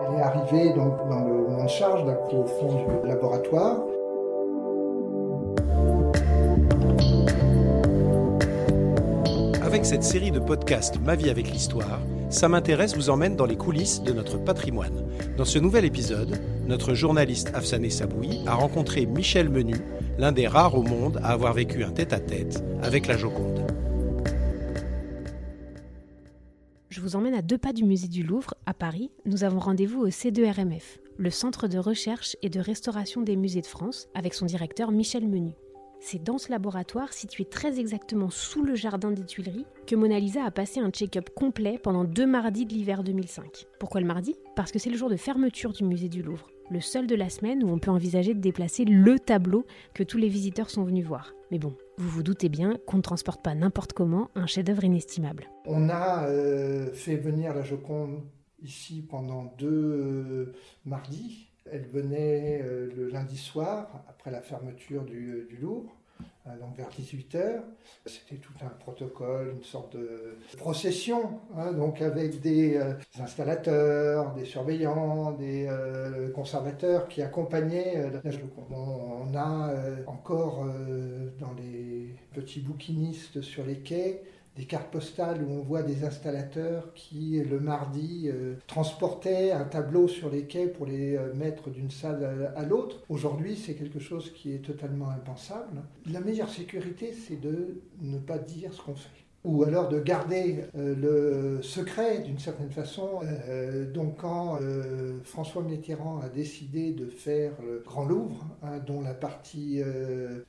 Elle est arrivée donc dans le monde charge, au fond du laboratoire. Avec cette série de podcasts Ma vie avec l'histoire, Ça m'intéresse vous emmène dans les coulisses de notre patrimoine. Dans ce nouvel épisode, notre journaliste Afsané Saboui a rencontré Michel Menu, l'un des rares au monde à avoir vécu un tête-à-tête avec la Joconde. Vous emmène à deux pas du musée du Louvre, à Paris. Nous avons rendez-vous au C2RMF, le Centre de recherche et de restauration des musées de France, avec son directeur Michel Menu. C'est dans ce laboratoire, situé très exactement sous le jardin des Tuileries, que Mona Lisa a passé un check-up complet pendant deux mardis de l'hiver 2005. Pourquoi le mardi? Parce que c'est le jour de fermeture du musée du Louvre, le seul de la semaine où on peut envisager de déplacer le tableau que tous les visiteurs sont venus voir. Mais bon, vous vous doutez bien qu'on ne transporte pas n'importe comment un chef-d'œuvre inestimable. On a euh, fait venir la Joconde ici pendant deux euh, mardis elle venait euh, le lundi soir, après la fermeture du, Louvre, euh, donc vers 18h. C'était tout un protocole, une sorte de procession, hein, donc avec des, euh, installateurs, des surveillants, des conservateurs qui accompagnaient la On a encore dans les petits bouquinistes sur les quais des cartes postales où on voit des installateurs qui, le mardi, euh, transportaient un tableau sur les quais pour les euh, mettre d'une salle à, l'autre. Aujourd'hui, c'est quelque chose qui est totalement impensable. La meilleure sécurité, c'est de ne pas dire ce qu'on fait ou alors de garder euh, le secret d'une certaine façon. donc quand François Mitterrand a décidé de faire le Grand Louvre, hein, dont la partie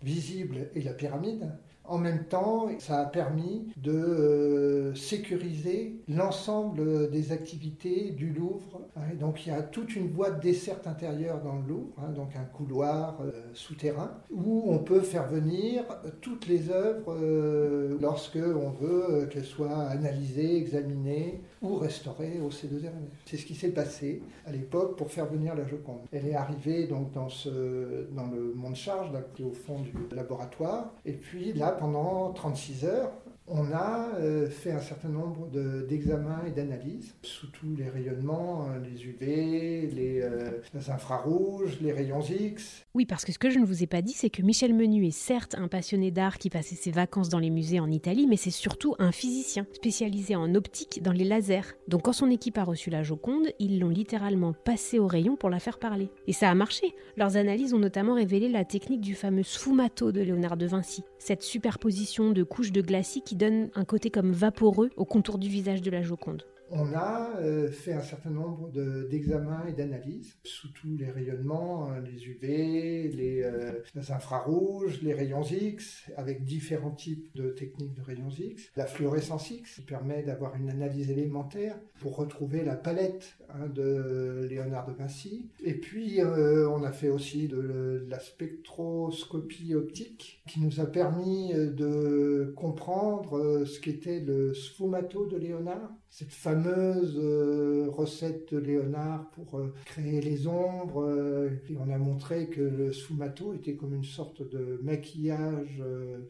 visible est la pyramide, en même temps, ça a permis de euh, sécuriser l'ensemble des activités du Louvre. Hein. donc il y a toute une voie de desserte intérieure dans le Louvre, hein, donc un couloir euh, souterrain, où on peut faire venir toutes les œuvres euh, lorsque on veut qu'elles soient analysées, examinées ou restaurées au C2RMF. C'est ce qui s'est passé à l'époque pour faire venir la Joconde. Elle est arrivée donc dans, le monde charge, là, au fond du laboratoire, et puis là pendant 36 heures, on a euh, fait un certain nombre d'examens et d'analyses sous tous les rayonnements, euh, les UV, euh, les, infrarouges, les rayons X. Oui, parce que ce que je ne vous ai pas dit, c'est que Michel Menu est certes un passionné d'art qui passait ses vacances dans les musées en Italie, mais c'est surtout un physicien spécialisé en optique dans les lasers. Donc quand son équipe a reçu la Joconde, ils l'ont littéralement passé au rayon pour la faire parler. Et ça a marché. Leurs analyses ont notamment révélé la technique du fameux sfumato de Léonard de Vinci, cette superposition de couches de glacis qui donne un côté comme vaporeux au contour du visage de la Joconde on a euh, fait un certain nombre d'examens et d'analyses sous tous les rayonnements, hein, les UV, euh, les, infrarouges, les rayons X, avec différents types de techniques de rayons X. La fluorescence X qui permet d'avoir une analyse élémentaire pour retrouver la palette hein, de Léonard de Vinci. Et puis euh, on a fait aussi de, la spectroscopie optique qui nous a permis de comprendre ce qu'était le sfumato de Léonard cette fameuse euh, recette de Léonard pour euh, créer les ombres. Euh, on a montré que le sfumato était comme une sorte de maquillage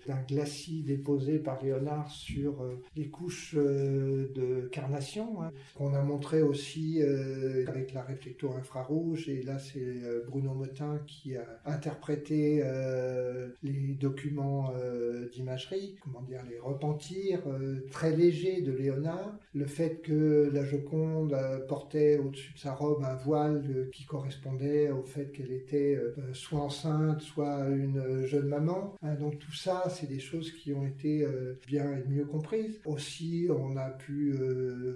d'un glacis déposé par Léonard sur les couches de carnation. Hein. On a montré aussi avec la réflector infrarouge, et là c'est Bruno Motin qui a interprété les documents d'imagerie, comment dire, les repentirs très légers de Léonard. Fait que la Joconde euh, portait au-dessus de sa robe un voile euh, qui correspondait au fait qu'elle était euh, soit enceinte, soit une jeune maman. Donc tout ça, c'est des choses qui ont été bien et mieux comprises. Aussi, on a pu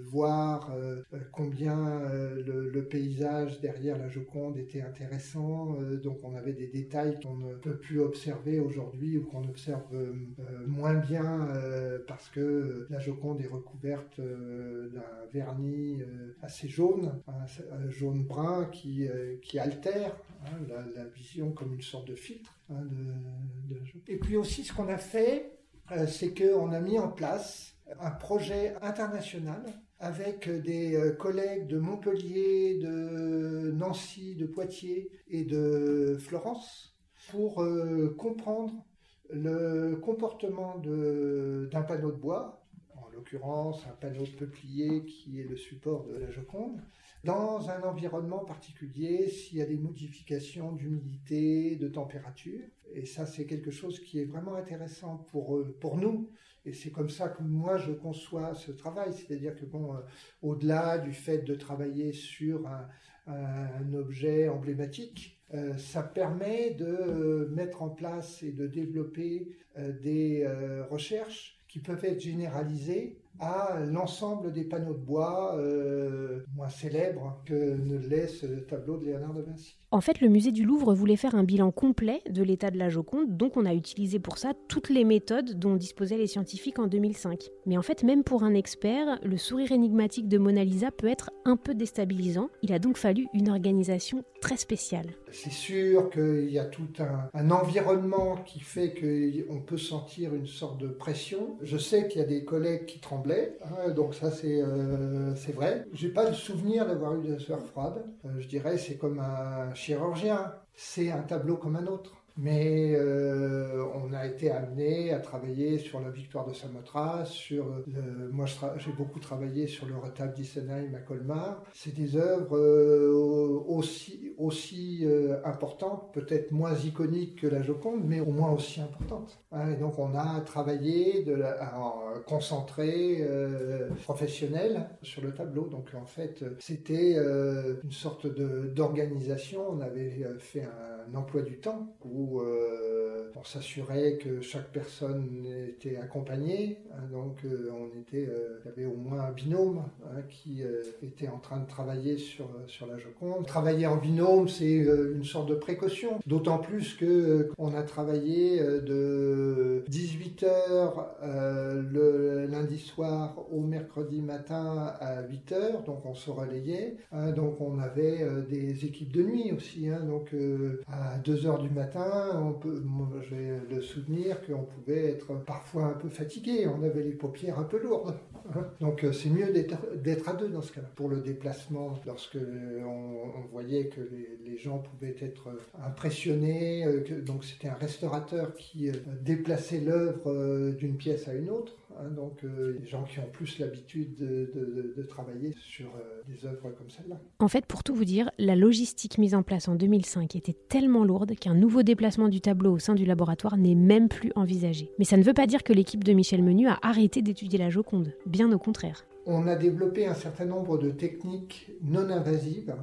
voir combien le, paysage derrière la Joconde était intéressant. donc on avait des détails qu'on ne peut plus observer aujourd'hui ou qu'on observe moins bien parce que la Joconde est recouverte d'un vernis euh, assez jaune, un jaune brun qui, euh, qui altère hein, la, vision comme une sorte de filtre. Hein, Et puis aussi ce qu'on a fait, euh, c'est qu'on a mis en place un projet international avec des collègues de Montpellier, de Nancy, de Poitiers et de Florence pour comprendre le comportement d'un panneau de bois l'occurrence un panneau de peuplier qui est le support de la Joconde, dans un environnement particulier, s'il y a des modifications d'humidité, de température. Et ça, c'est quelque chose qui est vraiment intéressant pour, pour nous. Et c'est comme ça que moi, je conçois ce travail. C'est-à-dire que, bon, au-delà du fait de travailler sur un, objet emblématique, euh, ça permet de euh, mettre en place et de développer euh, des recherches qui peuvent être généralisées à l'ensemble des panneaux de bois moins célèbres que ne laisse le tableau de Léonard de Vinci. En fait, le musée du Louvre voulait faire un bilan complet de l'état de la Joconde, donc on a utilisé pour ça toutes les méthodes dont disposaient les scientifiques en 2005. Mais en fait, même pour un expert, le sourire énigmatique de Mona Lisa peut être un peu déstabilisant. Il a donc fallu une organisation très spéciale. C'est sûr qu'il y a tout un, environnement qui fait qu'on peut sentir une sorte de pression. Je sais qu'il y a des collègues qui tremblaient, hein, donc ça c'est euh, vrai. J'ai pas le souvenir d'avoir eu de sueur froide. Euh, je dirais c'est comme un chirurgien, c'est un tableau comme un autre. Mais euh, on a été amené à travailler sur la victoire de Samothrace, sur le, moi j'ai beaucoup travaillé sur le retable d'Issenheim à Colmar. C'est des œuvres euh, aussi, aussi euh, importantes, peut-être moins iconiques que la Joconde, mais au moins aussi importantes. Hein, et donc on a travaillé de la, concentré professionnel sur le tableau. Donc en fait c'était une sorte d'organisation. On avait fait un emploi du temps où euh, on s'assurait que chaque personne était accompagnée. Hein, donc euh, on était, euh, il y avait au moins un binôme hein, qui était en train de travailler sur, sur la Joconde. Travailler en binôme, c'est une sorte de précaution. D'autant plus que on a travaillé de 18h le lundi soir au mercredi matin à 8h, donc on se relayait. Hein, donc on avait des équipes de nuit aussi. donc à 2h du matin, on peut, le souvenir qu'on pouvait être parfois un peu fatigué, on avait les paupières un peu lourdes. Donc euh, c'est mieux d'être à deux dans ce cas-là. Pour le déplacement, lorsque on, voyait que les, gens pouvaient être impressionnés, euh, donc c'était un restaurateur qui euh, déplaçait l'œuvre d'une pièce à une autre. Hein, donc euh, les gens qui ont plus l'habitude de, travailler sur euh, des œuvres comme celle-là. En fait, pour tout vous dire, la logistique mise en place en 2005 était tellement lourde qu'un nouveau déplacement du tableau au sein du laboratoire n'est même plus envisagé. Mais ça ne veut pas dire que l'équipe de Michel Menu a arrêté d'étudier la Joconde, bien au contraire. On a développé un certain nombre de techniques non invasives,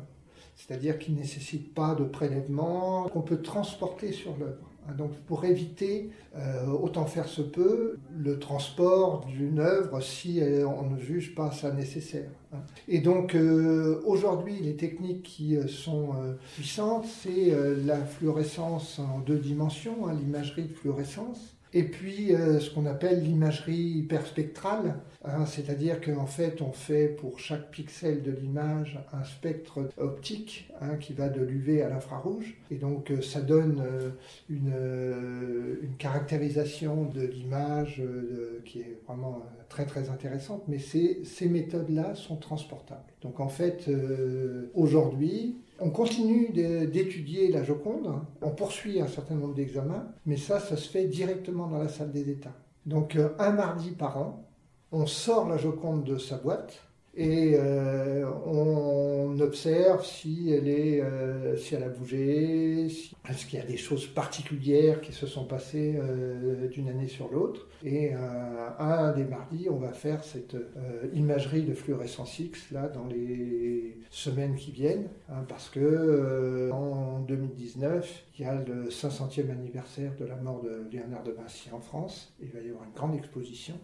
c'est-à-dire qui ne nécessitent pas de prélèvement, qu'on peut transporter sur l'œuvre. Hein, donc pour éviter, euh, autant faire se peut, le transport d'une œuvre si euh, on ne juge pas ça nécessaire. Hein. Et donc euh, aujourd'hui, les techniques qui sont puissantes, c'est la fluorescence en deux dimensions, hein, l'imagerie de fluorescence, et puis euh, ce qu'on appelle l'imagerie hyperspectrale, hein, c'est-à-dire qu'en fait on fait pour chaque pixel de l'image un spectre optique hein, qui va de l'UV à l'infrarouge, et donc euh, ça donne euh, une, une, caractérisation de l'image qui est vraiment très très intéressante, mais ces, méthodes-là sont transportables. Donc en fait aujourd'hui on continue d'étudier la Joconde, on poursuit un certain nombre d'examens, mais ça, ça se fait directement dans la salle des États. Donc euh, un mardi par an, on sort la Joconde de sa boîte, et euh, on observe si elle, est, euh, si elle a bougé, si, est-ce qu'il y a des choses particulières qui se sont passées euh, d'une année sur l'autre. Et un des mardis, on va faire cette imagerie de fluorescence X là dans les semaines qui viennent, hein, parce que en 2019, il y a le 500e anniversaire de la mort de Léonard de Vinci en France. Il va y avoir une grande exposition.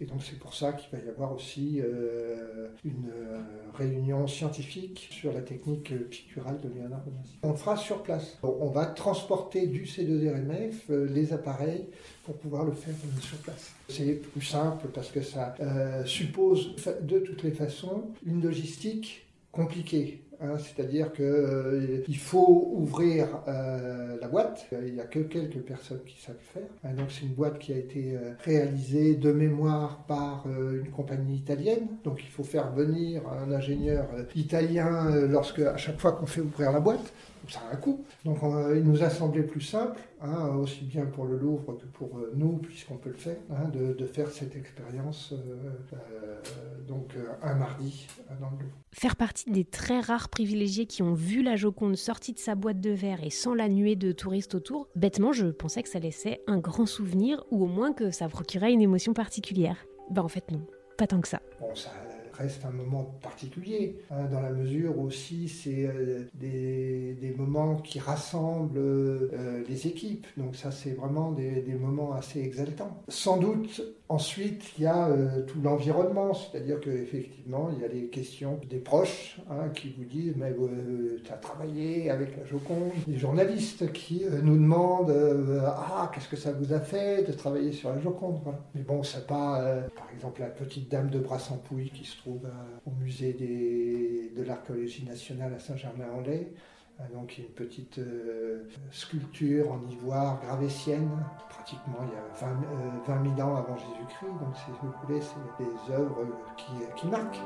Et donc c'est pour ça qu'il va y avoir aussi euh, une euh, réunion scientifique sur la technique picturale de Léonard. On fera sur place. On va transporter du C2RMF euh, les appareils pour pouvoir le faire sur place. C'est plus simple parce que ça suppose de toutes les façons une logistique compliqué. Hein, C'est-à-dire qu'il euh, faut ouvrir euh, la boîte. Il n'y a que quelques personnes qui savent faire. Hein, donc c'est une boîte qui a été euh, réalisée de mémoire par euh, une compagnie italienne. Donc il faut faire venir un ingénieur euh, italien euh, lorsque à chaque fois qu'on fait ouvrir la boîte. Ça a un coût. Donc on- il nous a semblé plus simple, hein, aussi bien pour le Louvre que pour euh, nous, puisqu'on peut le faire, hein, de, de faire cette expérience euh, euh, donc un mardi dans le Louvre. Faire partie des très rares privilégiés qui ont vu la Joconde sortie de sa boîte de verre et sans la nuée de touristes autour, bêtement, je pensais que ça laissait un grand souvenir ou au moins que ça procurait une émotion particulière. Bah en fait non, pas tant que ça. Bon, ça reste un moment particulier, hein, dans la mesure aussi c'est euh, des, moments qui rassemblent euh, les équipes. Donc ça c'est vraiment des, moments assez exaltants. Sans doute ensuite il y a euh, tout l'environnement, c'est-à-dire qu'effectivement il y a les questions des proches hein, qui vous disent mais tu as travaillé avec la Joconde, les journalistes qui nous demandent ah qu'est-ce que ça vous a fait de travailler sur la Joconde. Mais bon c'est pas par exemple la petite dame de Brassampouille qui se trouve au musée des- de l'archéologie nationale à Saint-Germain-en-Laye. Euh, Donc une petite euh, sculpture en ivoire gravétienne, pratiquement il y a 20, euh, 20 000 ans avant Jésus-Christ. Donc voulez, c'est des œuvres qui, qui marquent.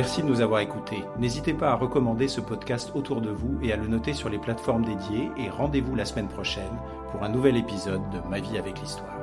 Merci de nous avoir écoutés. N'hésitez pas à recommander ce podcast autour de vous et à le noter sur les plateformes dédiées et rendez-vous la semaine prochaine pour un nouvel épisode de Ma vie avec l'histoire.